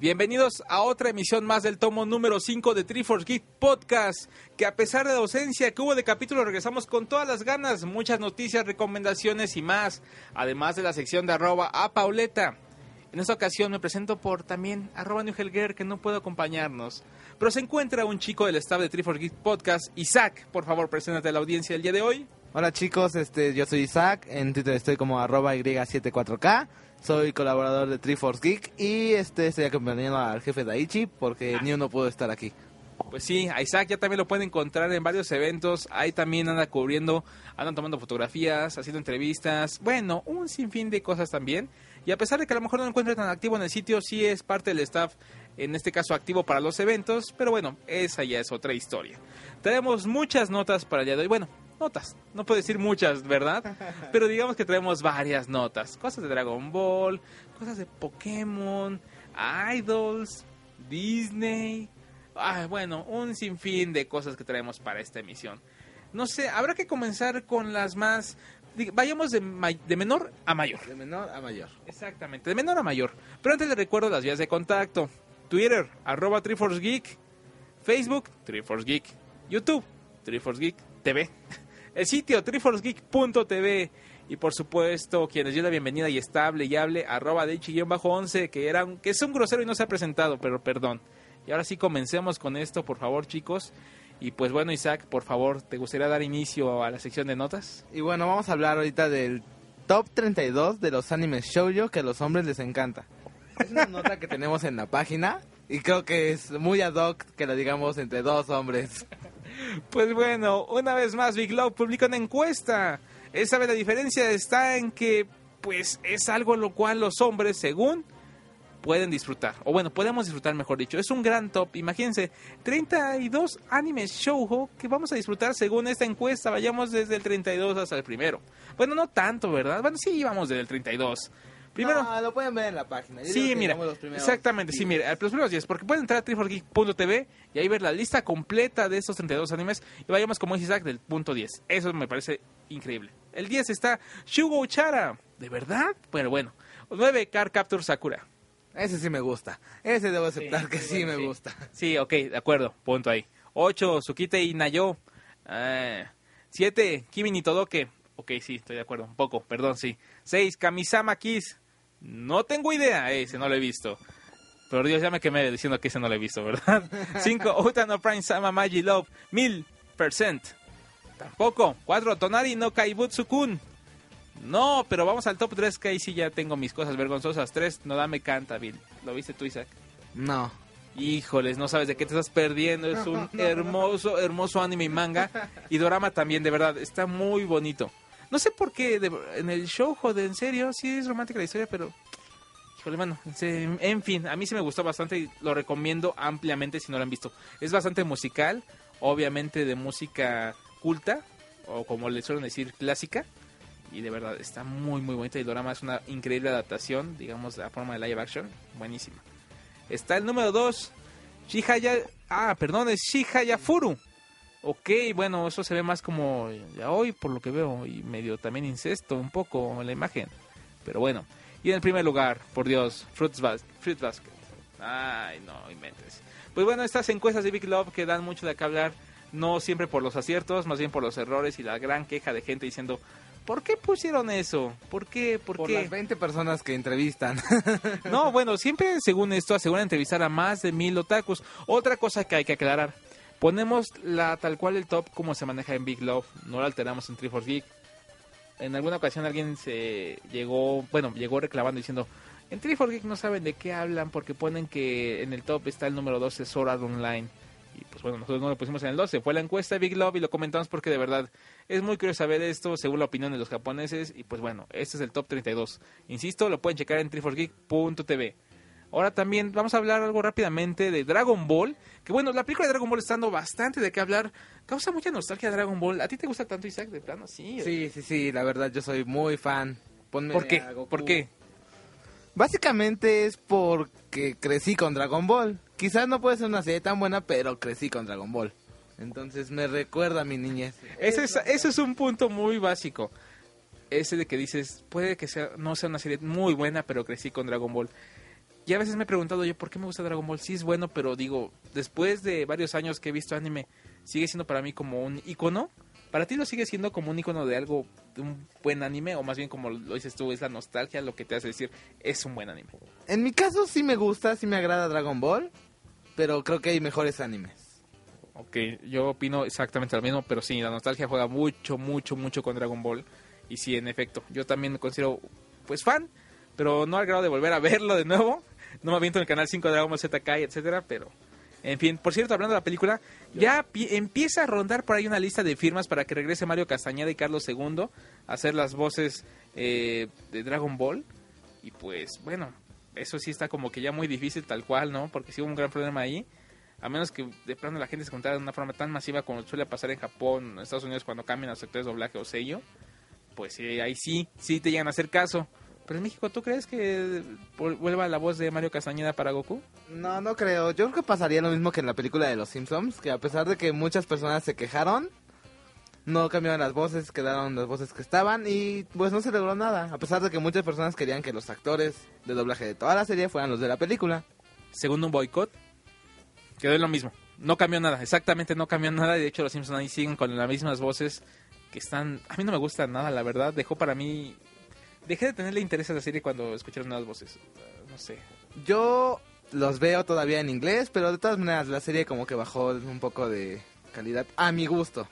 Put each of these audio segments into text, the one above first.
Bienvenidos a otra emisión más del tomo número 5 de Triforce Geek Podcast, que a pesar de la ausencia que hubo de capítulo regresamos con todas las ganas, muchas noticias, recomendaciones y más, además de la sección de arroba a Pauleta. En esta ocasión me presento por también arroba Newhelger que no puede acompañarnos, pero se encuentra un chico del staff de Triforce Geek Podcast, Isaac, por favor preséntate a la audiencia del día de hoy. Hola chicos, este, yo soy Isaac, en Twitter estoy como arroba Y74K, soy colaborador de Triforce Geek y este, estoy acompañando al jefe Daichi porque ni uno pudo estar aquí. Pues sí, a Isaac ya también lo pueden encontrar en varios eventos. Ahí también anda cubriendo, andan tomando fotografías, haciendo entrevistas. Bueno, un sinfín de cosas también. Y a pesar de que a lo mejor no lo encuentre tan activo en el sitio, sí es parte del staff, en este caso activo para los eventos. Pero bueno, esa ya es otra historia. Tenemos muchas notas para el día de hoy. Bueno, notas, no puedo decir muchas, ¿verdad? Pero digamos que traemos varias notas. Cosas de Dragon Ball, cosas de Pokémon, Idols, Disney. Ah, bueno, un sinfín de cosas que traemos para esta emisión. No sé, habrá que comenzar con las más... Vayamos de, ma- de menor a mayor. De menor a mayor. Exactamente, de menor a mayor. Pero antes les recuerdo las vías de contacto. Twitter, arroba Triforce Geek. Facebook, Triforce Geek. YouTube, Triforce Geek TV. El sitio, triforcegeek.tv. Y por supuesto, quienes dio la bienvenida y estable y hable, arroba de 11 que, era que es un grosero y no se ha presentado, pero perdón. Y ahora sí comencemos con esto, por favor, chicos. Y pues bueno, Isaac, por favor, ¿te gustaría dar inicio a la sección de notas? Y bueno, vamos a hablar ahorita del top 32 de los animes shoujo que a los hombres les encanta. Es una nota que tenemos en la página y creo que es muy ad hoc que lo digamos entre dos hombres. Pues bueno, una vez más Big Love publica una encuesta. Esa vez la diferencia está en que pues es algo lo cual los hombres según pueden disfrutar. O bueno, podemos disfrutar mejor dicho. Es un gran top. Imagínense, 32 animes shoujo que vamos a disfrutar según esta encuesta. Vayamos desde el 32 hasta el primero. Bueno, no tanto, ¿verdad? Bueno, sí, vamos desde el 32. Primero... No, lo pueden ver en la página. Yo Sí, mira, digamos los primeros exactamente, sí, 10. mira, los primeros 10, porque pueden entrar a triforgeek.tv y ahí ver la lista completa de estos 32 animes y vayamos como Isaac del punto 10. Eso me parece increíble. El 10 está Shugo Uchara, ¿de verdad? Bueno, bueno. 9 Car Capture Sakura. Ese sí me gusta. Ese debo aceptar Sí, que sí, sí bueno, me sí. gusta. Sí, ok, de acuerdo, punto ahí. 8 Tsukite y Nayo. 7 Kimi ni Todoke. Ok, sí, estoy de acuerdo, un poco, perdón, sí. 6 Kamisama Kiss. No tengo idea, ese no lo he visto. Pero Dios, ya me quemé diciendo que ese no lo he visto, ¿verdad? 5 Utano Prime Sama Magi Love. 1000%. Tampoco. 4 Tonari no Kaibutsu-kun. No, pero vamos al top 3 que ahí sí ya tengo mis cosas vergonzosas. 3 no dame canta, Bill. ¿Lo viste tú, Isaac? No. Híjoles, no sabes de qué te estás perdiendo. Es un hermoso, hermoso anime y manga. Y drama también, de verdad. Está muy bonito. No sé por qué de- en el show, joder, en serio, sí es romántica la historia, pero... Híjole, se- en fin, a mí sí me gustó bastante y lo recomiendo ampliamente si no lo han visto. Es bastante musical, obviamente de música culta, o como le suelen decir, clásica. Y de verdad, está muy, muy bonita. Y el drama es una increíble adaptación, digamos, la forma de live action. Buenísima. Está el número 2, Shihaya... Ah, perdón, es Shihaya Furu. Ok, bueno, eso se ve más como ya hoy, por lo que veo, y medio también incesto un poco en la imagen. Pero bueno. Y en el primer lugar, por Dios, Fruits Bas- Fruit Basket. Ay, no, inventes. Pues bueno, estas encuestas de Big Love que dan mucho de qué hablar, no siempre por los aciertos, más bien por los errores y la gran queja de gente diciendo, ¿por qué pusieron eso? ¿Por qué? ¿Por, Por qué? las 20 personas que entrevistan. No, bueno, siempre según esto aseguran entrevistar a más de mil otakus. Otra cosa que hay que aclarar. Ponemos la tal cual el top como se maneja en Big Love, no lo alteramos en Triforce Geek. En alguna ocasión alguien se llegó, bueno, llegó reclamando diciendo, en Triforce Geek no saben de qué hablan porque ponen que en el top está el número 12 Sword Online. Y pues bueno, nosotros no lo pusimos en el 12. Fue la encuesta de Big Love y lo comentamos porque de verdad es muy curioso saber esto según la opinión de los japoneses. Y pues bueno, este es el top 32. Insisto, lo pueden checar en triforgeek.tv. Ahora también vamos a hablar algo rápidamente de Dragon Ball. Que bueno, la película de Dragon Ball está dando bastante de qué hablar. Causa mucha nostalgia Dragon Ball. ¿A ti te gusta tanto Isaac de plano? Sí. Sí, sí, sí, la verdad yo soy muy fan. Ponme ¿Por qué? a Goku. ¿Por qué? Básicamente es porque crecí con Dragon Ball. Quizás no puede ser una serie tan buena, pero crecí con Dragon Ball. Entonces me recuerda a mi niñez. Ese es, ese es un punto muy básico. Ese de que dices, puede que sea no sea una serie muy buena, pero crecí con Dragon Ball. Y a veces me he preguntado yo, ¿por qué me gusta Dragon Ball? Sí es bueno, pero digo, después de varios años que he visto anime, sigue siendo para mí como un icono. ¿Para ti lo sigue siendo como un icono de algo, de un buen anime? O más bien como lo dices tú, es la nostalgia lo que te hace decir, es un buen anime. En mi caso sí me gusta, sí me agrada Dragon Ball, pero creo que hay mejores animes. Ok, yo opino exactamente lo mismo, pero sí, la nostalgia juega mucho, mucho, mucho con Dragon Ball. Y sí, en efecto, yo también me considero, pues, fan, pero no al grado de volver a verlo de nuevo. No me aviento en el canal 5 de Dragon Ball Z Kai, etcétera, pero... En fin, por cierto, hablando de la película, ya pi- empieza a rondar por ahí una lista de firmas para que regrese Mario Castañeda y Carlos II a hacer las voces eh, de Dragon Ball. Y pues, bueno, eso sí está como que ya muy difícil tal cual, ¿no? Porque sí hubo un gran problema ahí. A menos que de plano la gente se contara de una forma tan masiva como suele pasar en Japón, en Estados Unidos cuando cambian los sectores de doblaje o sello, pues sí, ahí sí, sí te llegan a hacer caso. Pero en México, ¿tú crees que vuelva la voz de Mario Castañeda para Goku? No, no creo. Yo creo que pasaría lo mismo que en la película de Los Simpsons, que a pesar de que muchas personas se quejaron, no cambiaron las voces, quedaron las voces que estaban y pues no se logró nada. A pesar de que muchas personas querían que los actores de doblaje de toda la serie fueran los de la película. Segundo un boicot, quedó lo mismo. No cambió nada, exactamente no cambió nada. Y de hecho, los Simpsons ahí siguen con las mismas voces que están. A mí no me gusta nada, la verdad. Dejó para mí. Dejé de tenerle interés a la serie cuando escuché las nuevas voces. Uh, No sé. Yo los veo todavía en inglés, pero de todas maneras la serie como que bajó un poco de calidad a mi gusto.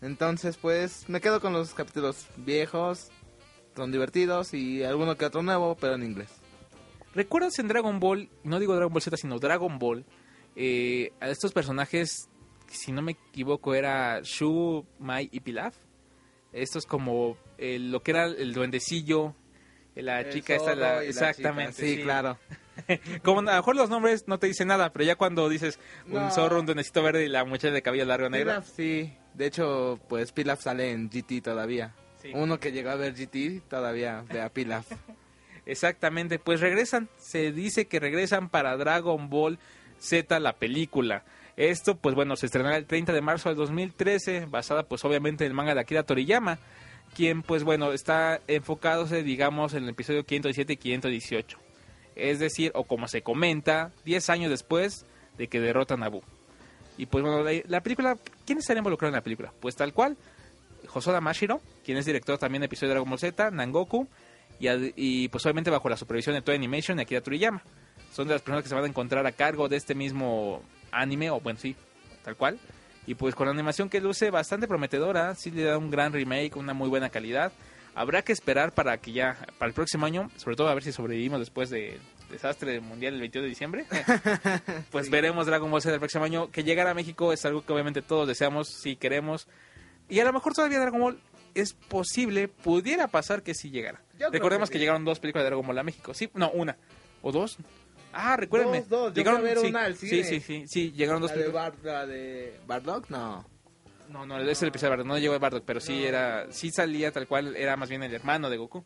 Entonces pues me quedo con los capítulos viejos, son divertidos y alguno que otro nuevo, pero en inglés. ¿Recuerdas en Dragon Ball, no digo Dragon Ball Z, sino Dragon Ball, eh, a estos personajes, si no me equivoco, era Shu, Mai y Pilaf? Estos como eh, lo que era el duendecillo, la El chica esta, la- exactamente. Sí, claro. Como a lo mejor los nombres no te dicen nada, pero ya cuando dices un No. zorro, un duendecito verde y la muchacha de cabello largo negro. Pilaf sí, de hecho pues Pilaf sale en GT todavía. Sí. Uno que llegó a ver GT todavía ve a Pilaf. Exactamente, pues regresan, se dice que regresan para Dragon Ball Z la película. Esto, pues bueno, se estrenará el 30 de marzo del 2013, basada pues obviamente en el manga de Akira Toriyama, quien pues bueno, está enfocándose digamos en el episodio 517 y 518. Es decir, o como se comenta, 10 años después de que derrotan a. Y pues bueno, la, la película, ¿quién estaría involucrado en la película? Pues tal cual, Hosoda Mashiro, quien es director también de episodio de Dragon Ball Z, Nangoku, y, y, pues obviamente bajo la supervisión de Toei Animation y Akira Toriyama. Son de las personas que se van a encontrar a cargo de este mismo anime, o bueno, sí, tal cual. Y pues con la animación que luce bastante prometedora, sí le da un gran remake, una muy buena calidad. Habrá que esperar para que ya, para el próximo año, sobre todo a ver si sobrevivimos después del desastre mundial el 22 de diciembre, pues veremos Dragon Ball Z el próximo año. Que llegar a México es algo que obviamente todos deseamos, si queremos. Y a lo mejor todavía Dragon Ball es posible, pudiera pasar que sí llegara. Yo Recordemos que que, sí. llegaron dos películas de Dragon Ball a México. Sí, no, una. ¿O dos? Ah, recuérdenme. Dos, dos. Llegaron, fui a ver sí, una al sí, cine. sí, sí, sí, llegaron dos ¿La de. Bar- la de Bardock? No. No, no, es el episodio de Bardock, no llegó de Bardock, pero sí No. era, sí salía tal cual, era más bien el hermano de Goku.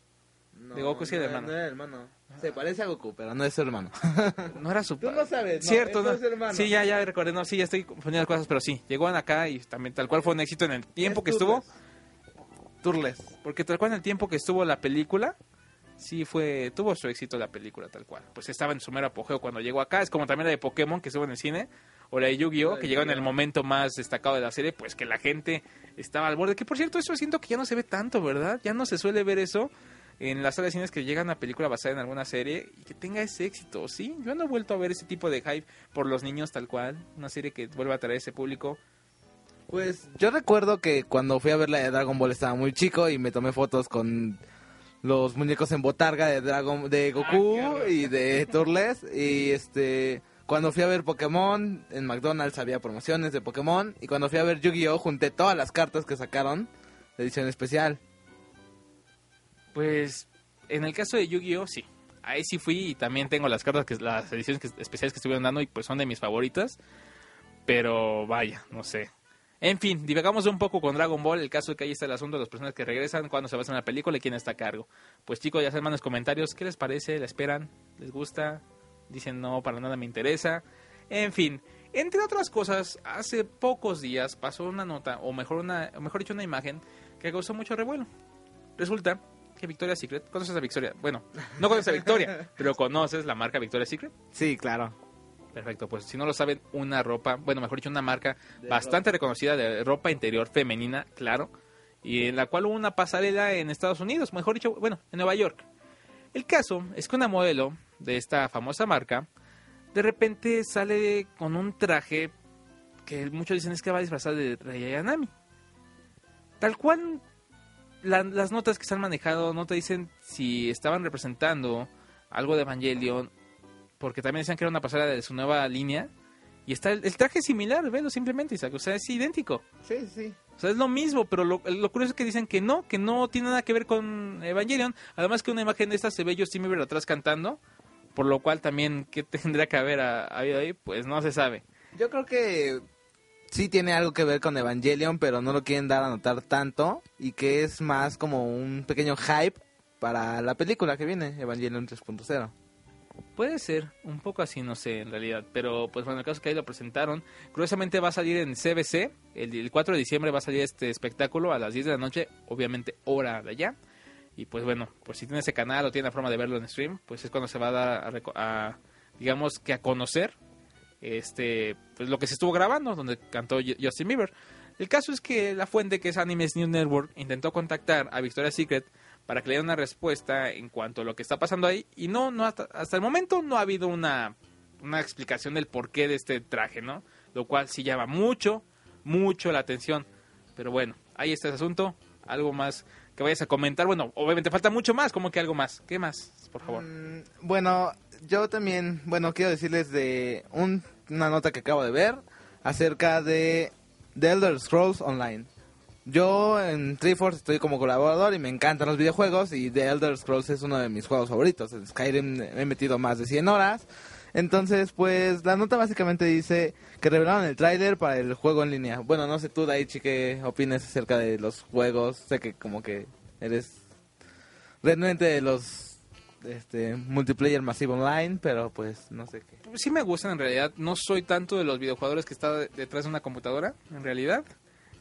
No, De Goku sí, el no, hermano. No era hermano. Se parece a Goku, pero no es su hermano. No era su Tú no sabes, no, Cierto, es no. dos hermanos. Sí, ya, ya recordé, no, sí, ya estoy confundiendo las cosas, pero sí, llegaron acá y también tal cual fue un éxito en el tiempo Es que estuvo. Turles. Porque tal cual en el tiempo que estuvo la película, sí fue, tuvo su éxito la película tal cual. Pues estaba en su mero apogeo cuando llegó acá. Es como también la de Pokémon que estuvo en el cine, o la de Yu-Gi-Oh! Que llegó en el momento más destacado de la serie, pues que la gente estaba al borde. Que por cierto, eso siento que ya no se ve tanto, ¿verdad? Ya no se suele ver eso en las salas de cines que llega una película basada en alguna serie y que tenga ese éxito, ¿sí? Yo no he vuelto a ver ese tipo de hype por los niños tal cual, una serie que vuelva a traer ese público. Pues yo recuerdo que cuando fui a ver la de Dragon Ball estaba muy chico y me tomé fotos con los muñecos en botarga de Dragon de Goku Ah, y de Turles y este Cuando fui a ver Pokémon, en McDonald's había promociones de Pokémon. Y cuando fui a ver Yu-Gi-Oh! junté todas las cartas que sacaron de edición especial. Pues en el caso de Yu-Gi-Oh, sí. Ahí sí fui y también tengo las cartas, que las ediciones que- especiales que estuvieron dando y pues son de mis favoritas. Pero vaya, no sé. En fin, divagamos un poco con Dragon Ball. El caso es que ahí está el asunto de las personas que regresan, cuándo se va a hacer la película y quién está a cargo. Pues chicos, ya saben en los comentarios qué les parece, la esperan, les gusta, dicen no, para nada me interesa. En fin, entre otras cosas, hace pocos días pasó una nota, o mejor, una, o mejor dicho, una imagen que causó mucho revuelo. Resulta que Victoria's Secret, ¿conoces a Victoria? Bueno, no conoces a Victoria, pero conoces la marca Victoria's Secret. Sí, claro. Perfecto, pues si no lo saben, una ropa, bueno, mejor dicho, una marca bastante reconocida de ropa interior femenina, claro, y en la cual hubo una pasarela en Estados Unidos, mejor dicho, bueno, en Nueva York. El caso es que una modelo de esta famosa marca, de repente sale con un traje que muchos dicen es que va disfrazada de Rey Ayanami. Tal cual la- las notas que se han manejado no te dicen si estaban representando algo de Evangelion, porque también decían que era una pasarela de su nueva línea. Y está el, el traje es similar, velo simplemente, Isaac. O sea, es idéntico. Sí, sí. O sea, es lo mismo, pero lo, lo curioso es que dicen que no, que no tiene nada que ver con Evangelion. Además que una imagen de esta se ve Justin Bieber atrás cantando, por lo cual también, ¿qué tendría que haber habido ahí? Pues no se sabe. Yo creo que sí tiene algo que ver con Evangelion, pero no lo quieren dar a notar tanto. Y que es más como un pequeño hype para la película que viene, Evangelion 3.0. Puede ser, un poco así, no sé, en realidad. Pero, pues bueno, el caso es que ahí lo presentaron. Curiosamente va a salir en CBC. El, el 4 de diciembre va a salir este espectáculo a las 10 de la noche. Obviamente, hora de allá. Y pues bueno, pues si tiene ese canal o tiene la forma de verlo en stream, pues es cuando se va a dar a, a, digamos que a conocer este pues lo que se estuvo grabando donde cantó Ju- Justin Bieber. El caso es que la fuente que es Animes News Network intentó contactar a Victoria's Secret para que le diera una respuesta en cuanto a lo que está pasando ahí y no no hasta, hasta el momento no ha habido una una explicación del porqué de este traje, ¿no? Lo cual sí llama mucho mucho la atención. Pero bueno, ahí está ese asunto. Algo más que vayas a comentar. Bueno, obviamente falta mucho más. ¿Cómo que algo más? ¿Qué más? Por favor. Mm, bueno, yo también, bueno, quiero decirles de un- una nota que acabo de ver acerca de The Elder Scrolls Online. Yo en Triforce estoy como colaborador y me encantan los videojuegos y The Elder Scrolls es uno de mis juegos favoritos. En Skyrim he metido más de 100 horas. Entonces, pues la nota básicamente dice que revelaron el tráiler para el juego en línea. Bueno, no sé tú, Daichi, qué opinas acerca de los juegos. Sé que como que eres renuente de los este multiplayer masivo online, pero pues no sé qué. sí me gustan en realidad. No soy tanto de los videojugadores que está de- detrás de una computadora, en realidad.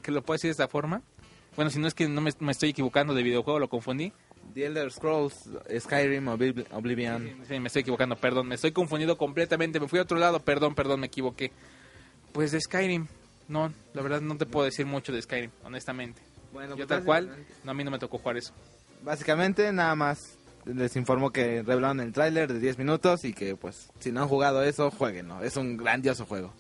Que lo puedo decir de esta forma. Bueno, si no es que no me, me estoy equivocando de videojuego, lo confundí. The Elder Scrolls, Skyrim, Oblib- Oblivion. Sí, me estoy equivocando, perdón. Me estoy confundido completamente. Me fui a otro lado, perdón, perdón, me equivoqué. Pues de Skyrim. No, la verdad no te puedo decir mucho de Skyrim, honestamente. Bueno, Yo pues, tal cual, no, a mí no me tocó jugar eso. Básicamente nada más les informo que revelaron el tráiler de 10 minutos y que pues si no han jugado eso, jueguenlo. Es un grandioso juego.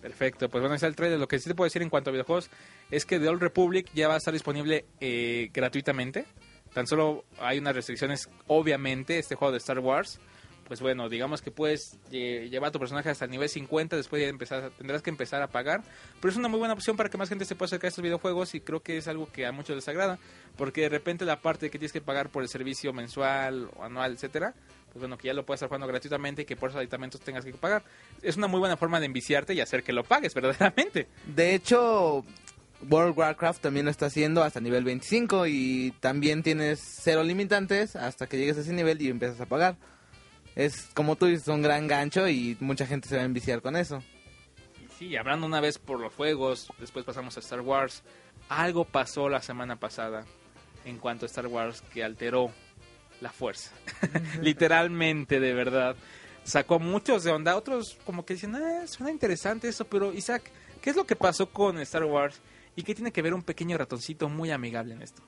Perfecto, pues bueno, ahí está el trailer. Lo que sí te puedo decir en cuanto a videojuegos es que The Old Republic ya va a estar disponible eh, gratuitamente. Tan solo hay unas restricciones, obviamente, este juego de Star Wars. Pues bueno, digamos que puedes lle- llevar a tu personaje hasta el nivel 50, después ya empezar, tendrás que empezar a pagar. Pero es una muy buena opción para que más gente se pueda acercar a estos videojuegos y creo que es algo que a muchos les agrada. Porque de repente la parte que tienes que pagar por el servicio mensual o anual, etcétera, pues bueno, que ya lo puedes estar jugando gratuitamente y que por esos aditamentos tengas que pagar. Es una muy buena forma de enviciarte y hacer que lo pagues verdaderamente. De hecho, World of Warcraft también lo está haciendo hasta nivel 25 y también tienes cero limitantes hasta que llegues a ese nivel y empiezas a pagar. Es como tú dices, un gran gancho y mucha gente se va a enviciar con eso. Sí, hablando una vez por los juegos, después pasamos a Star Wars. Algo pasó la semana pasada en cuanto a Star Wars que alteró la fuerza. Literalmente, de verdad. Sacó muchos de onda, otros como que dicen, ah, suena interesante eso, pero Isaac, ¿qué es lo que pasó con Star Wars? ¿Y qué tiene que ver un pequeño ratoncito muy amigable en esto?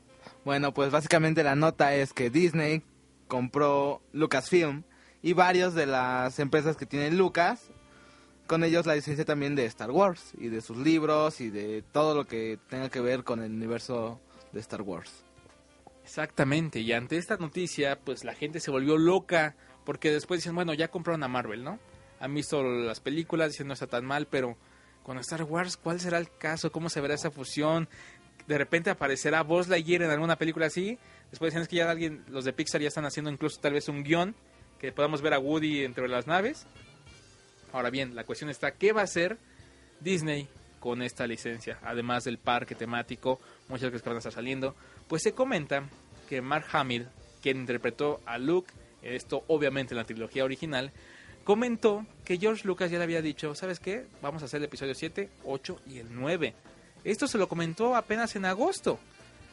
Bueno, pues básicamente la nota es que Disney compró Lucasfilm y varios de las empresas que tienen Lucas, con ellos la licencia también de Star Wars y de sus libros y de todo lo que tenga que ver con el universo de Star Wars. Exactamente, y ante esta noticia, pues la gente se volvió loca, porque después dicen, bueno, ya compraron a Marvel, ¿no? han visto las películas, dicen no está tan mal, pero con Star Wars, ¿cuál será el caso? ¿Cómo se verá esa fusión? De repente aparecerá Buzz Lightyear en alguna película así. Después dicen es que ya alguien, los de Pixar ya están haciendo incluso tal vez un guion que podamos ver a Woody entre las naves. Ahora bien, la cuestión está, ¿qué va a hacer Disney con esta licencia? Además del parque temático, muchas cosas que van a estar saliendo. Pues se comenta que Mark Hamill, quien interpretó a Luke, esto obviamente en la trilogía original, comentó que George Lucas ya le había dicho, ¿sabes qué? Vamos a hacer el episodio 7, 8 y el 9. Esto se lo comentó apenas en agosto.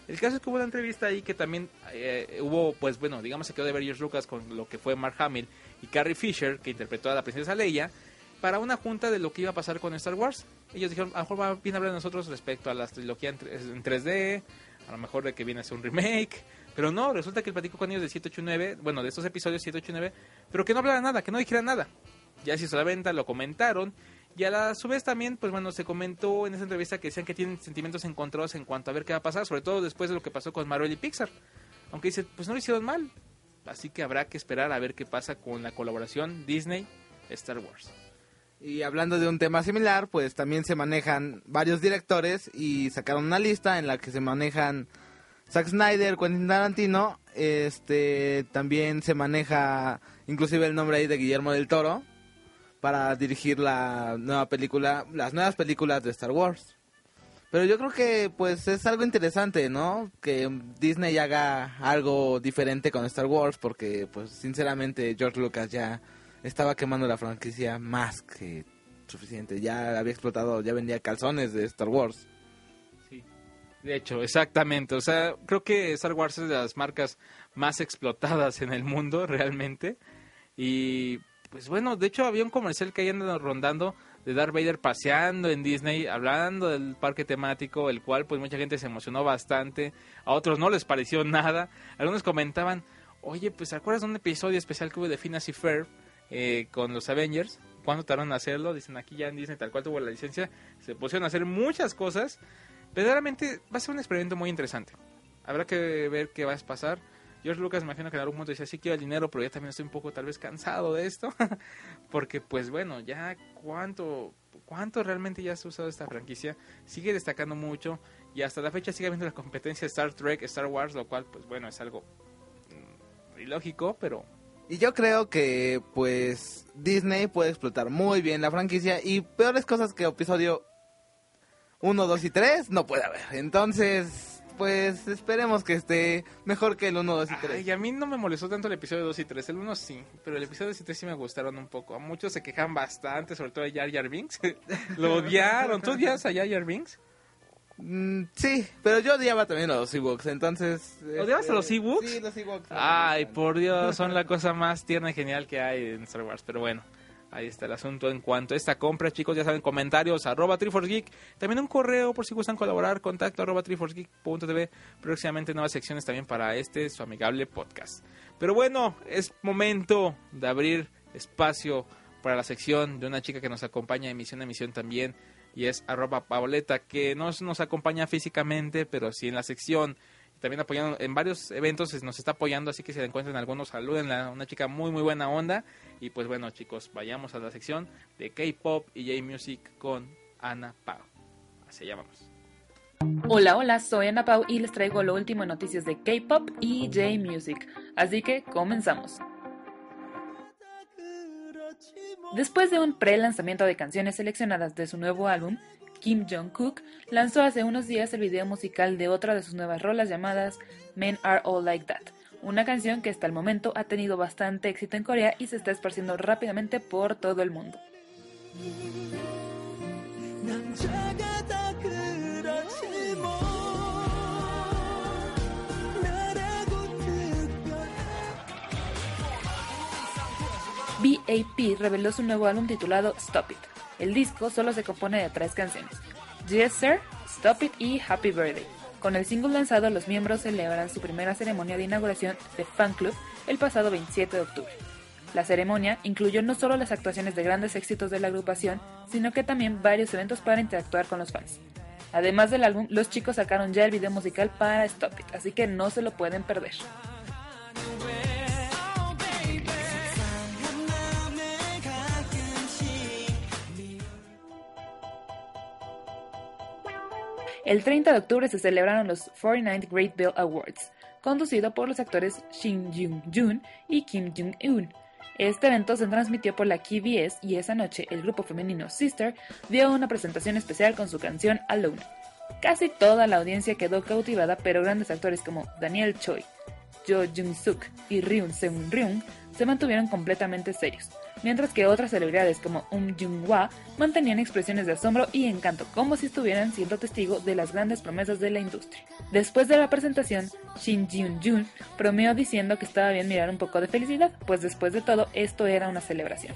El caso es que hubo una entrevista ahí que también eh, hubo, pues bueno, digamos se quedó de ver George Lucas con lo que fue Mark Hamill y Carrie Fisher, que interpretó a la princesa Leia, para una junta de lo que iba a pasar con Star Wars. Ellos dijeron, a lo mejor va bien hablar de nosotros respecto a la trilogía en, en 3D, a lo mejor de que viene a ser un remake, pero no, resulta que el platico con ellos de 789, bueno, de estos episodios 789, pero que no hablara nada, que no dijera nada. Ya se hizo la venta, lo comentaron, y a la su vez también, pues bueno, se comentó en esa entrevista que decían que tienen sentimientos encontrados en cuanto a ver qué va a pasar, sobre todo después de lo que pasó con Marvel y Pixar. Aunque dice, pues no lo hicieron mal. Así que habrá que esperar a ver qué pasa con la colaboración Disney-Star Wars. Y hablando de un tema similar, pues también se manejan varios directores y sacaron una lista en la que se manejan Zack Snyder, Quentin Tarantino, este también se maneja inclusive el nombre ahí de Guillermo del Toro para dirigir la nueva película, las nuevas películas de Star Wars. Pero yo creo que pues es algo interesante, ¿no? Que Disney haga algo diferente con Star Wars porque pues sinceramente George Lucas ya estaba quemando la franquicia más que suficiente. Ya había explotado, ya vendía calzones de Star Wars. Sí. De hecho, exactamente. O sea, creo que Star Wars es de las marcas más explotadas en el mundo realmente. Y pues bueno, de hecho había un comercial que ahí anda rondando de Darth Vader paseando en Disney, hablando del parque temático, el cual pues mucha gente se emocionó bastante, a otros no les pareció nada, algunos comentaban, oye, pues ¿te acuerdas de un episodio especial que hubo de Phineas y Ferb eh, con los Avengers? ¿Cuándo tardaron en hacerlo? Dicen aquí ya en Disney tal cual tuvo la licencia, se pusieron a hacer muchas cosas, verdaderamente va a ser un experimento muy interesante, habrá que ver qué va a pasar. George Lucas me imagino que en algún momento decía, sí quiero el dinero, pero ya también estoy un poco tal vez cansado de esto. Porque pues bueno, ya cuánto, cuánto realmente ya se ha usado esta franquicia. Sigue destacando mucho y hasta la fecha sigue habiendo la competencia de Star Trek, Star Wars, lo cual pues bueno, es algo mm, ilógico, pero... Y yo creo que pues Disney puede explotar muy bien la franquicia y peores cosas que episodio 1, 2 y 3 no puede haber. Entonces pues esperemos que esté mejor que el 1, 2 y 3. Ay, a mí no me molestó tanto el episodio 2 y 3, el 1 sí, pero el episodio 2 y 3 sí me gustaron un poco. A muchos se quejan bastante, sobre todo a Jar Jar Binks. Lo odiaron. ¿Tú odias a Jar Jar Binks? Mm, sí, pero yo odiaba también a los Ewoks, entonces... ¿Odiabas este, a los Ewoks? Sí, los Ewoks. Ay, por Dios, son la cosa más tierna y genial que hay en Star Wars, pero bueno. Ahí está el asunto en cuanto a esta compra, chicos. Ya saben, comentarios, arroba Geek. También un correo por si gustan colaborar, contacto arroba triforcegeek.tv. Próximamente nuevas secciones también para este, su amigable podcast. Pero bueno, es momento de abrir espacio para la sección de una chica que nos acompaña de emisión a emisión también. Y es arroba Paoleta, que no nos acompaña físicamente, pero sí en la sección también apoyando en varios eventos, nos está apoyando, así que si la encuentran algunos, salúdenla, una chica muy muy buena onda. Y pues bueno chicos, vayamos a la sección de K-Pop y J-Music con Ana Pau. Así llamamos. Hola, hola, soy Ana Pau y les traigo lo último en noticias de K-Pop y J-Music. Así que comenzamos. Después de un pre-lanzamiento de canciones seleccionadas de su nuevo álbum, Kim Jong-kook lanzó hace unos días el video musical de otra de sus nuevas rolas llamadas Men Are All Like That, una canción que hasta el momento ha tenido bastante éxito en Corea y se está esparciendo rápidamente por todo el mundo. BAP reveló su nuevo álbum titulado Stop It. El disco solo se compone de tres canciones: Yes Sir, Stop It y Happy Birthday. Con el single lanzado, los miembros celebran su primera ceremonia de inauguración de Fan Club el pasado 27 de octubre. La ceremonia incluyó no solo las actuaciones de grandes éxitos de la agrupación, sino que también varios eventos para interactuar con los fans. Además del álbum, los chicos sacaron ya el video musical para Stop It, así que no se lo pueden perder. El 30 de octubre se celebraron los 49th Great Bell Awards, conducido por los actores Shin Jung-jun y Kim Jung-eun. Este evento se transmitió por la KBS y esa noche el grupo femenino Sister dio una presentación especial con su canción Alone. Casi toda la audiencia quedó cautivada, pero grandes actores como Daniel Choi, Jo Jung-suk y Ryun Seung-ryung se mantuvieron completamente serios, mientras que otras celebridades como Um Jung-hwa mantenían expresiones de asombro y encanto, como si estuvieran siendo testigos de las grandes promesas de la industria. Después de la presentación, Shin Jun-jun bromeó diciendo que estaba bien mirar un poco de felicidad, pues después de todo esto era una celebración.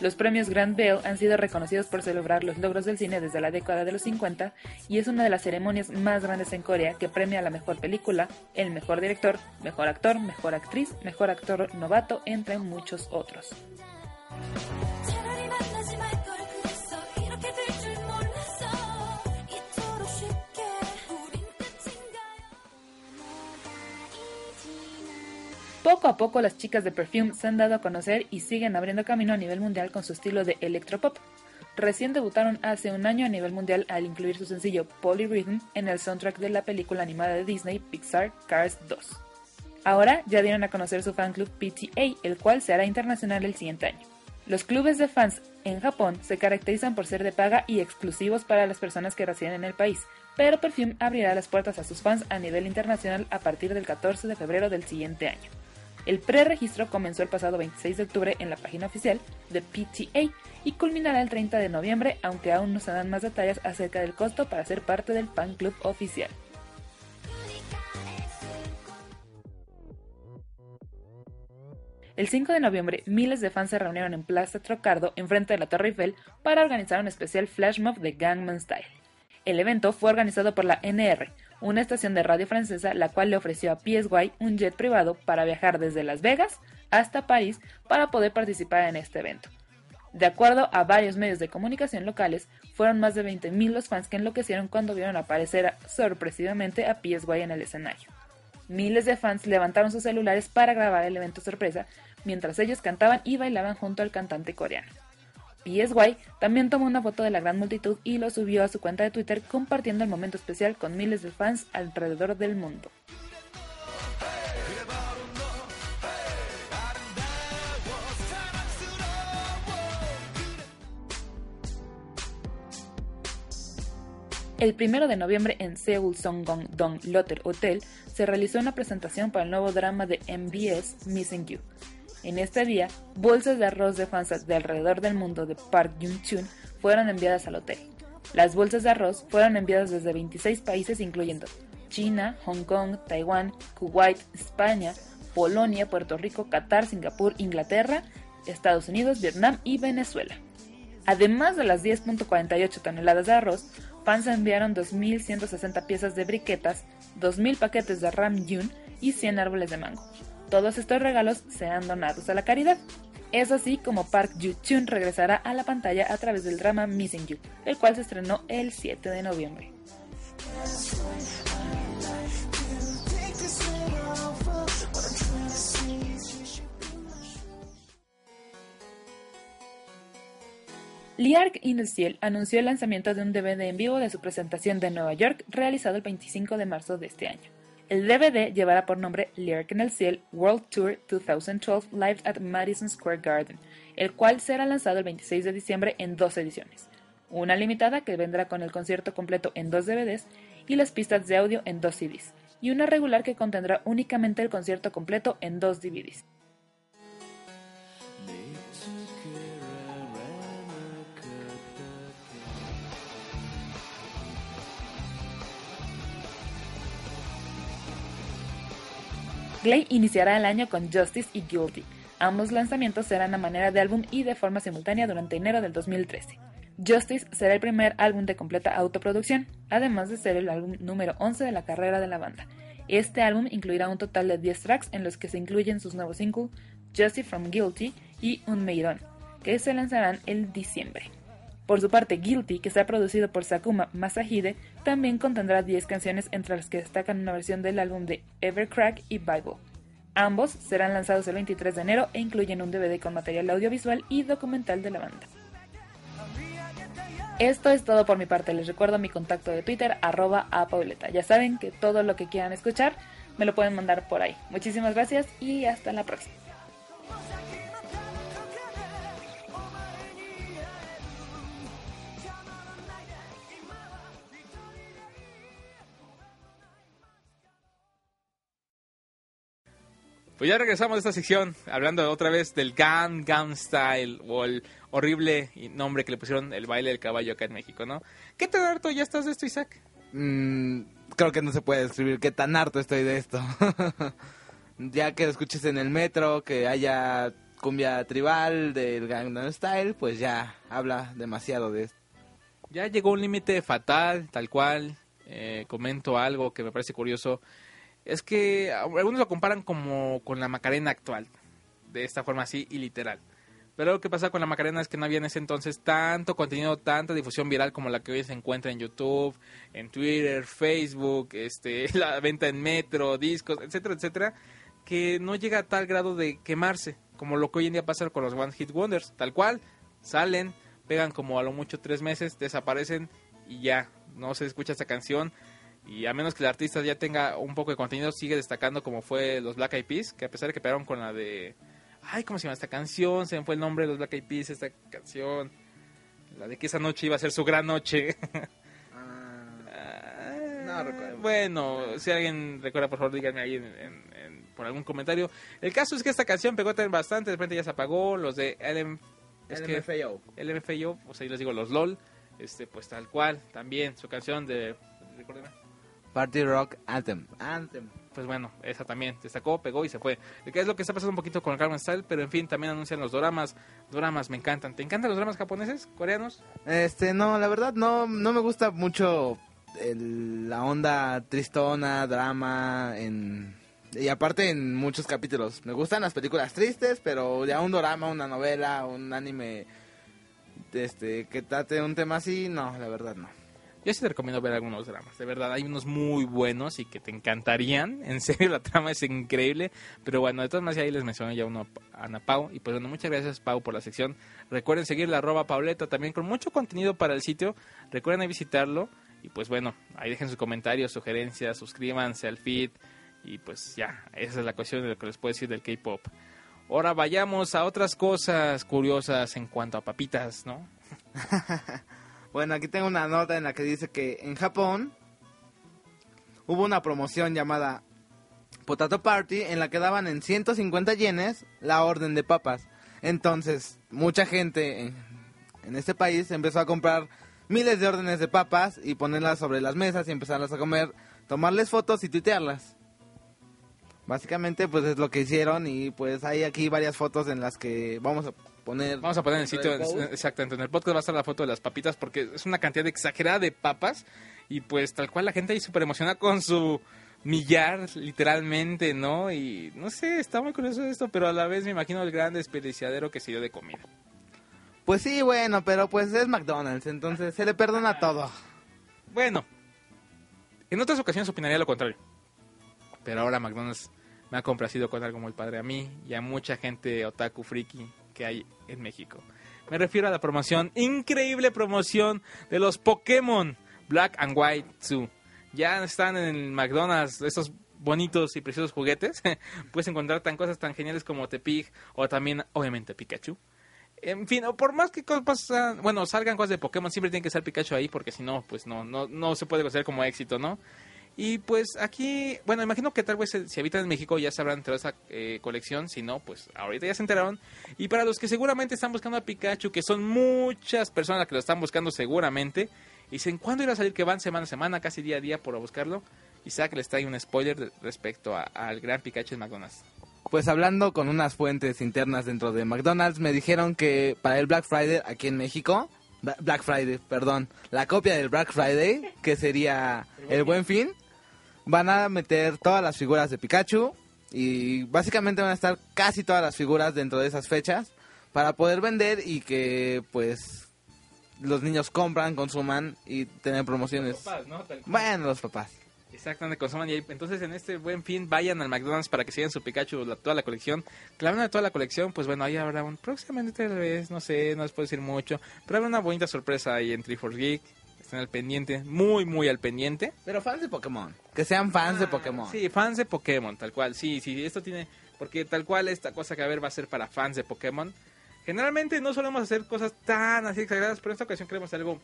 Los premios Grand Bell han sido reconocidos por celebrar los logros del cine desde la década de los 50 y es una de las ceremonias más grandes en Corea que premia a la mejor película, el mejor director, mejor actor, mejor actriz, mejor actor novato, entre muchos otros. Poco a poco las chicas de Perfume se han dado a conocer y siguen abriendo camino a nivel mundial con su estilo de electropop. Recién debutaron hace un año a nivel mundial al incluir su sencillo Polyrhythm en el soundtrack de la película animada de Disney Pixar Cars 2. Ahora ya dieron a conocer su fan club PTA, el cual se hará internacional el siguiente año. Los clubes de fans en Japón se caracterizan por ser de paga y exclusivos para las personas que residen en el país, pero Perfume abrirá las puertas a sus fans a nivel internacional a partir del 14 de febrero del siguiente año. El preregistro comenzó el pasado 26 de octubre en la página oficial de PTA y culminará el 30 de noviembre, aunque aún no se dan más detalles acerca del costo para ser parte del fan club oficial. El 5 de noviembre, miles de fans se reunieron en Plaza Trocardo, enfrente de la Torre Eiffel, para organizar un especial flash mob de Gangnam Style. El evento fue organizado por la NR, una estación de radio francesa la cual le ofreció a PSY un jet privado para viajar desde Las Vegas hasta París para poder participar en este evento. De acuerdo a varios medios de comunicación locales, fueron más de 20.000 los fans que enloquecieron cuando vieron aparecer sorpresivamente a PSY en el escenario. Miles de fans levantaron sus celulares para grabar el evento sorpresa mientras ellos cantaban y bailaban junto al cantante coreano. PSY también tomó una foto de la gran multitud y lo subió a su cuenta de Twitter compartiendo el momento especial con miles de fans alrededor del mundo. El 1 de noviembre en Seoul Songgong Dong Lotte Hotel se realizó una presentación para el nuevo drama de MBS Missing You, en este día, bolsas de arroz de fans de alrededor del mundo de Park Jung-chun fueron enviadas al hotel. Las bolsas de arroz fueron enviadas desde 26 países incluyendo China, Hong Kong, Taiwán, Kuwait, España, Polonia, Puerto Rico, Qatar, Singapur, Inglaterra, Estados Unidos, Vietnam y Venezuela. Además de las 10.48 toneladas de arroz, fans enviaron 2.160 piezas de briquetas, 2.000 paquetes de ram yun y 100 árboles de mango. Todos estos regalos serán donados a la caridad. Es así como Park Ju-chun regresará a la pantalla a través del drama Missing You, el cual se estrenó el 7 de noviembre. Liark in the Ciel anunció el lanzamiento de un DVD en vivo de su presentación de Nueva York realizado el 25 de marzo de este año. El DVD llevará por nombre Lyric en el Ciel World Tour 2012 Live at Madison Square Garden, el cual será lanzado el 26 de diciembre en dos ediciones. Una limitada que vendrá con el concierto completo en dos DVDs y las pistas de audio en dos CDs, y una regular que contendrá únicamente el concierto completo en dos DVDs. Glay iniciará el año con Justice y Guilty. Ambos lanzamientos serán a manera de álbum y de forma simultánea durante enero del 2013. Justice será el primer álbum de completa autoproducción, además de ser el álbum número 11 de la carrera de la banda. Este álbum incluirá un total de 10 tracks en los que se incluyen sus nuevos singles Justice from Guilty y Un Meidon, que se lanzarán en diciembre. Por su parte, Guilty, que será producido por Sakuma Masahide, también contendrá 10 canciones entre las que destacan una versión del álbum de Evercrack y Bible. Ambos serán lanzados el 23 de enero e incluyen un DVD con material audiovisual y documental de la banda. Esto es todo por mi parte. Les recuerdo mi contacto de Twitter, arroba a Pauleta. Ya saben que todo lo que quieran escuchar me lo pueden mandar por ahí. Muchísimas gracias y hasta la próxima. Pues ya regresamos a esta sección hablando otra vez del Gangnam Style o el horrible nombre que le pusieron el baile del caballo acá en México, ¿no? ¿Qué tan harto ya estás de esto, Isaac? Mm, creo que no se puede describir qué tan harto estoy de esto. ya que lo escuches en el metro, que haya cumbia tribal del Gangnam Style, pues ya habla demasiado de esto. Ya llegó un límite fatal, tal cual. Eh, comento algo que me parece curioso. Es que algunos lo comparan como con la Macarena actual. De esta forma así y literal. Pero lo que pasa con la Macarena es que no había en ese entonces tanto contenido, tanta difusión viral como la que hoy se encuentra en YouTube, en Twitter, Facebook, este, la venta en metro, discos, etcétera, etcétera, que no llega a tal grado de quemarse, como lo que hoy en día pasa con los One Hit Wonders, tal cual, salen, pegan como a lo mucho tres meses, desaparecen y ya, no se escucha esta canción. Y a menos que el artista ya tenga un poco de contenido, sigue destacando como fue los Black Eyed Peas, que a pesar de que pegaron con la de Ay, ¿cómo se llama esta canción? Se me fue el nombre de los Black Eyed Peas, esta canción. La de que esa noche iba a ser su gran noche. Ah, no recuerdo. Bueno, si alguien recuerda, por favor, díganme ahí en, en- en- por algún comentario. El caso es que esta canción pegó también bastante, de repente ya se apagó. Los de LM, es que LMFAO. LMFAO, pues ahí les digo, los LOL, este, pues tal cual, también su canción de... recuérdame. Party Rock Anthem. Anthem. pues bueno, esa también destacó, pegó y se fue. Que es lo que está pasando un poquito con el Gangnam Style, pero en fin, también anuncian los doramas. Doramas me encantan. ¿Te encantan los doramas japoneses, coreanos? Este, no, la verdad no, no me gusta mucho el- la onda tristona, drama, en, y aparte en muchos capítulos. Me gustan las películas tristes, pero ya un drama, una novela, un anime este, que trate un tema así, no, la verdad no. Yo sí te recomiendo ver algunos dramas, de verdad, hay unos muy buenos y que te encantarían, en serio la trama es increíble, pero bueno, de todas maneras ahí les mencioné ya uno a Ana Pau, y pues bueno, muchas gracias Pau por la sección, recuerden seguir la arroba Pauleta también con mucho contenido para el sitio, recuerden visitarlo, y pues bueno, ahí dejen sus comentarios, sugerencias, suscríbanse al feed, y pues ya, esa es la cuestión de lo que les puedo decir del K-Pop. Ahora vayamos a otras cosas curiosas en cuanto a papitas, ¿no? Bueno, aquí tengo una nota en la que dice que en Japón hubo una promoción llamada Potato Party en la que daban en 150 yenes la orden de papas. Entonces, mucha gente en, este país empezó a comprar miles de órdenes de papas y ponerlas sobre las mesas y empezarlas a comer, tomarles fotos y tuitearlas. Básicamente, pues es lo que hicieron y pues hay aquí varias fotos en las que vamos a poner... Vamos a poner en el sitio, exactamente, en el podcast va a estar la foto de las papitas porque es una cantidad exagerada de papas y pues tal cual la gente ahí súper emocionada con su millar, literalmente, ¿no? Y no sé, está muy curioso esto, pero a la vez me imagino el gran desperdiciadero que se dio de comida. Pues sí, bueno, pero pues es McDonald's, entonces se le perdona todo. Bueno, en otras ocasiones opinaría lo contrario, pero ahora McDonald's me ha complacido con algo muy padre a mí y a mucha gente otaku friki que hay en México. Me refiero a la promoción, increíble promoción de los Pokémon Black and White 2. Ya están en el McDonald's estos bonitos y preciosos juguetes. Puedes encontrar tan cosas tan geniales como Tepig o también, obviamente, Pikachu. En fin, por más que cosas, bueno, salgan cosas de Pokémon, siempre tiene que estar Pikachu ahí porque si no, pues no, no, no se puede considerar como éxito, ¿no? Y pues aquí, bueno, imagino que tal vez eh, si habitan en México ya sabrán de esa eh, colección, si no, pues ahorita ya se enteraron. Y para los que seguramente están buscando a Pikachu, que son muchas personas las que lo están buscando seguramente, y dicen, ¿cuándo irá a salir? Que van semana a semana, casi día a día por buscarlo. Isaac les trae un spoiler de- respecto a- al gran Pikachu en McDonald's. Pues hablando con unas fuentes internas dentro de McDonald's, me dijeron que para el Black Friday aquí en México, Black Friday, perdón, la copia del Black Friday, que sería el Buen Fin, van a meter todas las figuras de Pikachu y básicamente van a estar casi todas las figuras dentro de esas fechas para poder vender y que pues los niños compran, consuman y tener promociones. Bueno, los papás. Exactamente, consuman y entonces en este buen fin vayan al McDonald's para que sigan su Pikachu, la- toda la colección. Clavan de toda la colección, pues bueno, ahí habrá un próximamente tal vez, no sé, no les puedo decir mucho, pero habrá una bonita sorpresa ahí en Triforce Geek. Estén al pendiente, muy, muy al pendiente. Pero fans de Pokémon. Que sean fans de Pokémon. Ah, Sí, fans de Pokémon, tal cual. Sí, sí, esto tiene. Porque tal cual esta cosa que va a haber va a ser para fans de Pokémon. Generalmente no solemos hacer cosas tan así exageradas, pero en esta ocasión queremos hacer algo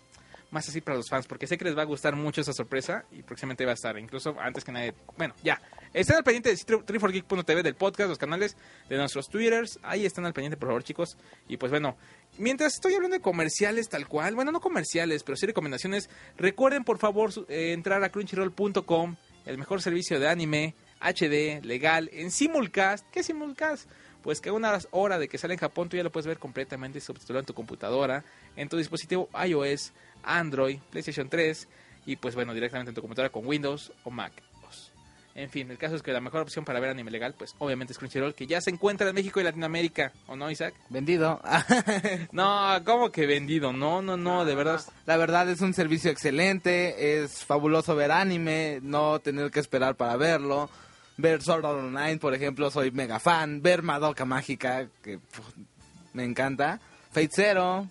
más así para los fans, porque sé que les va a gustar mucho esa sorpresa y próximamente va a estar, incluso antes que nadie. Bueno, ya. Estén al pendiente de triforgeek.tv, del podcast, los canales de nuestros twitters. Ahí están al pendiente, por favor, chicos. Y pues bueno, mientras estoy hablando de comerciales tal cual, bueno, no comerciales, pero sí recomendaciones, recuerden por favor eh, entrar a crunchyroll.com, el mejor servicio de anime HD, legal, en simulcast. ¿Qué simulcast? Pues que a una hora de que sale en Japón tú ya lo puedes ver completamente subtitulado en tu computadora, en tu dispositivo iOS, Android, PlayStation 3 y pues bueno, directamente en tu computadora con Windows o Mac. OS. En fin, el caso es que la mejor opción para ver anime legal, pues obviamente es Crunchyroll, que ya se encuentra en México y Latinoamérica, ¿o no, Isaac? Vendido. No, ¿cómo que vendido? No, no, no, de verdad. La verdad es un servicio excelente, es fabuloso ver anime, no tener que esperar para verlo. Ver Sword Art Online, por ejemplo, soy mega fan. Ver Madoka Mágica, que me encanta. Fate Zero.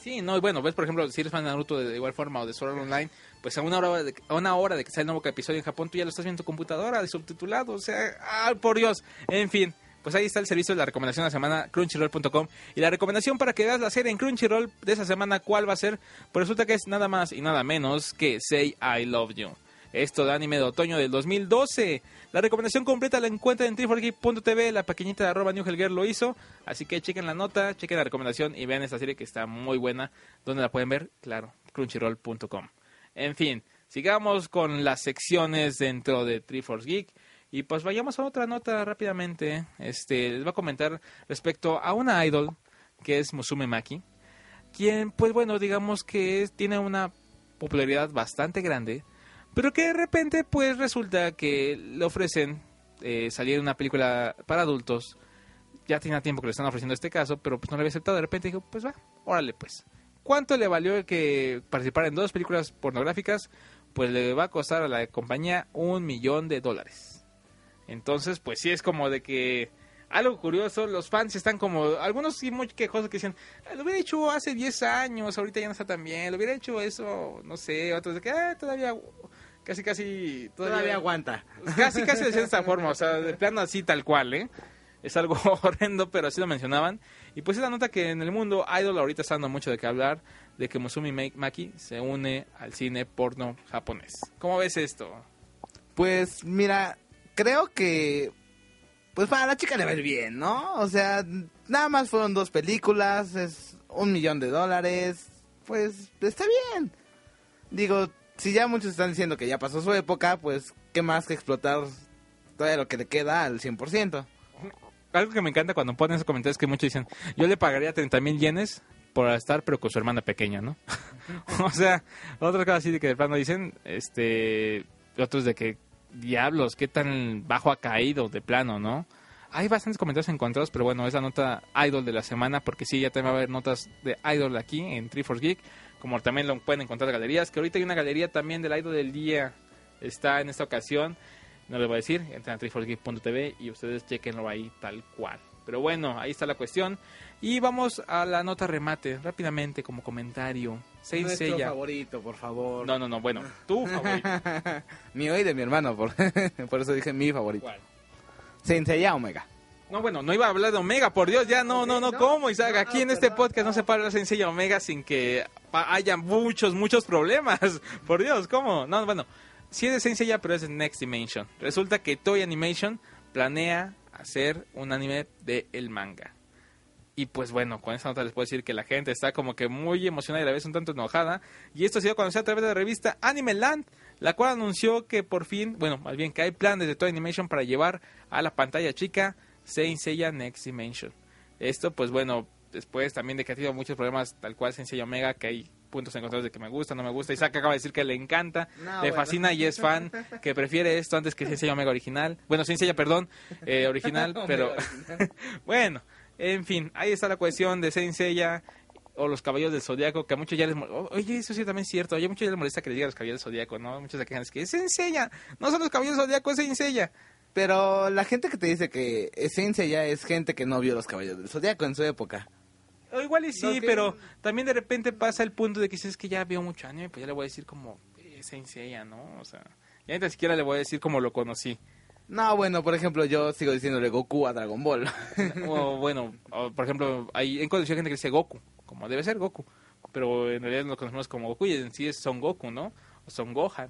Sí, no, y bueno, ves, por ejemplo, si eres fan de Naruto de igual forma o de Sword Art Online, pues a una hora de, a una hora de que sale el nuevo episodio en Japón, tú ya lo estás viendo en tu computadora, de subtitulado, o sea, ¡ay, por Dios! En fin, pues ahí está el servicio de la recomendación de la semana, crunchyroll.com. Y la recomendación para que veas la serie en Crunchyroll de esa semana, ¿cuál va a ser? Pues resulta que es nada más y nada menos que Say I Love You. Esto de anime de otoño del 2012. La recomendación completa la encuentran en triforgeek.tv. La pequeñita de arroba lo hizo. Así que chequen la nota, chequen la recomendación y vean esta serie que está muy buena. ¿Dónde la pueden ver? Claro, crunchyroll.com. En fin, sigamos con las secciones dentro de Triforce Geek. Y pues vayamos a otra nota rápidamente. Este, les voy a comentar respecto a una idol que es Musume Maki. Quien, pues bueno, digamos que tiene una popularidad bastante grande. Pero que de repente, pues resulta que le ofrecen eh, salir en una película para adultos. Ya tenía tiempo que le están ofreciendo este caso, pero pues no lo había aceptado. De repente dijo, pues va, órale pues. ¿Cuánto le valió que participar en dos películas pornográficas? Pues le va a costar a la compañía un millón de dólares. Entonces, pues sí es como de que algo curioso, los fans están como, algunos sí muy quejosos que dicen, "Ah, lo hubiera hecho hace 10 años, ahorita ya no está tan bien, lo hubiera hecho eso, no sé, otros de que "Ah, todavía, casi, casi, Todavía aguanta. Casi, casi de esta forma, o sea, de plano así tal cual, ¿eh? Es algo horrendo, pero así lo mencionaban. Y pues es la nota que en el mundo Idol ahorita está dando mucho de qué hablar, de que Musumi Ma- Maki se une al cine porno japonés. ¿Cómo ves esto? Pues mira, creo que pues para la chica le va a ir bien, ¿no? O sea, nada más fueron dos películas, es un millón de dólares, pues está bien. Digo, si ya muchos están diciendo que ya pasó su época, pues qué más que explotar todo lo que le queda al 100%. Algo que me encanta cuando ponen esos comentarios que muchos dicen, yo le pagaría 30 mil yenes por estar, pero con su hermana pequeña, ¿no? o sea, otra cosa así de que de plano dicen, este, otros de que, diablos, qué tan bajo ha caído de plano, ¿no? Hay bastantes comentarios encontrados, pero bueno, es la nota Idol de la semana, porque sí, ya también va a haber notas de Idol aquí en Triforce Geek, como también lo pueden encontrar en galerías, que ahorita hay una galería también del Idol del día, está en esta ocasión, no les voy a decir, entren a triforcegeek.tv y ustedes chequenlo ahí tal cual. Pero bueno, ahí está la cuestión. Y vamos a la nota remate, rápidamente como comentario. Saint Nuestro Seiya. favorito, por favor. No, no, no, bueno, tu favorito. Mío y de mi hermano, por, por eso dije mi favorito. ¿Cuál? Saint Seiya Omega. No, bueno, no iba a hablar de Omega, por Dios, ya no, no, no. ¿cómo, Isaac? Aquí en este podcast no se puede hablar de Seiya Omega sin que haya muchos, muchos problemas. Por Dios, ¿cómo? No, bueno, sí es de Seiya, pero es de Next Dimension. Resulta que Toy Animation planea hacer un anime de el manga. Y pues bueno, con esta nota les puedo decir que la gente está como que muy emocionada y a la vez un tanto enojada. Y esto ha sido conocido a través de la revista Anime Land, la cual anunció que por fin, bueno, más bien que hay planes de Toy Animation para llevar a la pantalla chica Saint Seiya Next Dimension. Esto, pues bueno, después también de que ha tenido muchos problemas, tal cual Saint Seiya Omega, que hay puntos encontrados de que me gusta, no me gusta. Isaac acaba de decir que le encanta, No, le bueno. fascina y es fan, que prefiere esto antes que Saint Seiya Omega original. Bueno, Saint Seiya, perdón, eh, original, pero bueno, en fin, ahí está la cuestión de Saint Seiya. o los caballeros del zodiaco, que a muchos ya les. mo- o- Oye, eso sí también es cierto. Oye, a muchos ya les molesta que les digan los caballeros del zodiaco, ¿no? Muchos se quejan, es que es enseña. No son los caballeros del zodiaco, es enseña. Pero la gente que te dice que esencia ya es gente que no vio los caballeros del zodiaco en su época. O igual y sí, Lo que- pero también de repente pasa el punto de que si es que ya veo mucho anime, pues ya le voy a decir como es enseña, ¿no? O sea, ya ni siquiera le voy a decir como lo conocí. No, bueno, por ejemplo, yo sigo diciéndole Goku a Dragon Ball. O bueno, o, por ejemplo, hay en gente que dice Goku, como debe ser Goku, pero en realidad lo conocemos como Goku y en sí es Son Goku, ¿no? O Son Gohan,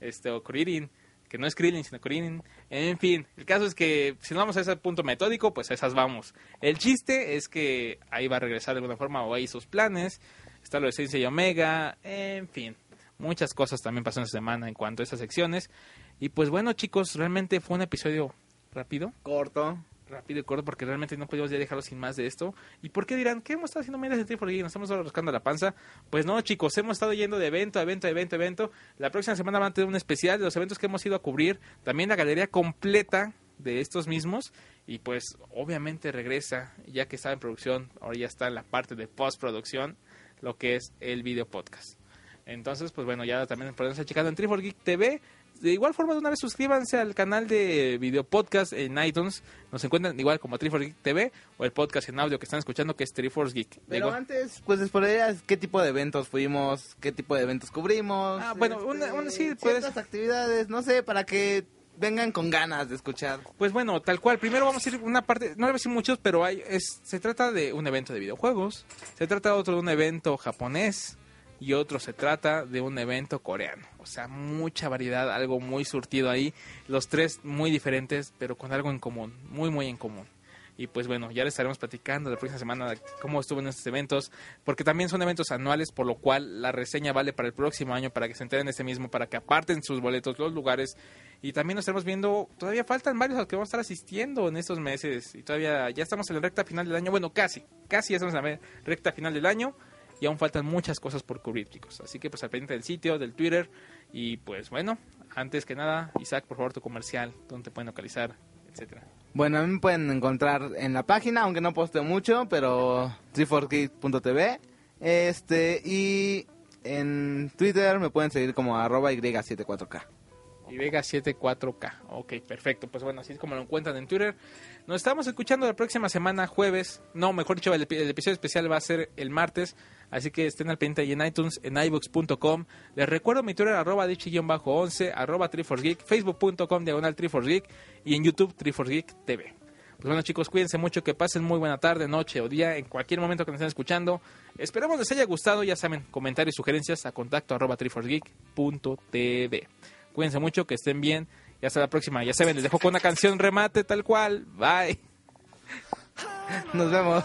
este, o Kuririn, que no es Krillin, sino Kuririn. En fin, el caso es que si no vamos a ese punto metódico, pues a esas vamos. El chiste es que ahí va a regresar de alguna forma o hay sus planes, está lo de Sensei y Omega, en fin. Muchas cosas también pasaron esta semana en cuanto a esas secciones. Y pues bueno, chicos, realmente fue un episodio rápido Corto. Rápido y corto porque realmente no podíamos ya dejarlo sin más de esto. ¿Y por qué dirán? ¿Qué hemos estado haciendo medias de Triple Geek? ¿Nos estamos rascando la panza? Pues no, chicos, hemos estado yendo de evento a evento, a evento, a evento. La próxima semana van a tener un especial de los eventos que hemos ido a cubrir. También la galería completa de estos mismos. Y pues obviamente regresa, ya que está en producción, ahora ya está en la parte de postproducción, lo que es el video podcast. Entonces, pues bueno, ya también pueden estar checando en Triple Geek TV. De igual forma, de una vez suscríbanse al canal de video podcast en iTunes. Nos encuentran igual como Triforce Geek TV o el podcast en audio que están escuchando que es Triforce Geek. Pero igual- antes, pues explorarías qué tipo de eventos fuimos, qué tipo de eventos cubrimos. Ah, bueno, una- una- sí, puedes- actividades, no sé, para que vengan con ganas de escuchar. Pues bueno, tal cual. Primero vamos a ir una parte, no le voy a decir muchos, pero hay, es, se trata de un evento de videojuegos, se trata de otro de un evento japonés y otro se trata de un evento coreano. O sea, mucha variedad, algo muy surtido ahí. Los tres muy diferentes, pero con algo en común, muy, muy en común. Y pues bueno, ya les estaremos platicando la próxima semana cómo estuvo en estos eventos, porque también son eventos anuales, por lo cual la reseña vale para el próximo año, para que se enteren de este mismo, para que aparten sus boletos, los lugares. Y también nos estaremos viendo, todavía faltan varios a los que vamos a estar asistiendo en estos meses. Y todavía ya estamos en la recta final del año, bueno, casi, casi ya estamos en la recta final del año. Y aún faltan muchas cosas por cubrir, chicos. Así que pues al pendiente del sitio, del Twitter. Y pues bueno, antes que nada, Isaac, por favor, tu comercial, donde te pueden localizar, etcétera. Bueno, a mí me pueden encontrar en la página, aunque no posteo mucho, pero 3forgeek.tv. Este, y en Twitter me pueden seguir como arroba y74k. Y Vega 74K. Ok, perfecto. Pues bueno, así es como lo encuentran en Twitter. Nos estamos escuchando la próxima semana, jueves. No, mejor dicho, el episodio especial va a ser el martes. Así que estén al pendiente ahí en iTunes, en iBooks.com. Les recuerdo mi Twitter, arroba dichi-11, arroba Triforcegeek, facebook.com, diagonal Triforcegeek y en YouTube, Triforcegeek TV. Pues bueno, chicos, cuídense mucho, que pasen muy buena tarde, noche o día, en cualquier momento que nos estén escuchando. Esperamos les haya gustado, ya saben, comentarios, sugerencias a contacto arroba triforcegeek.tv. Cuídense mucho, que estén bien y hasta la próxima. Ya saben, les dejo con una canción remate tal cual. Bye. Nos vemos.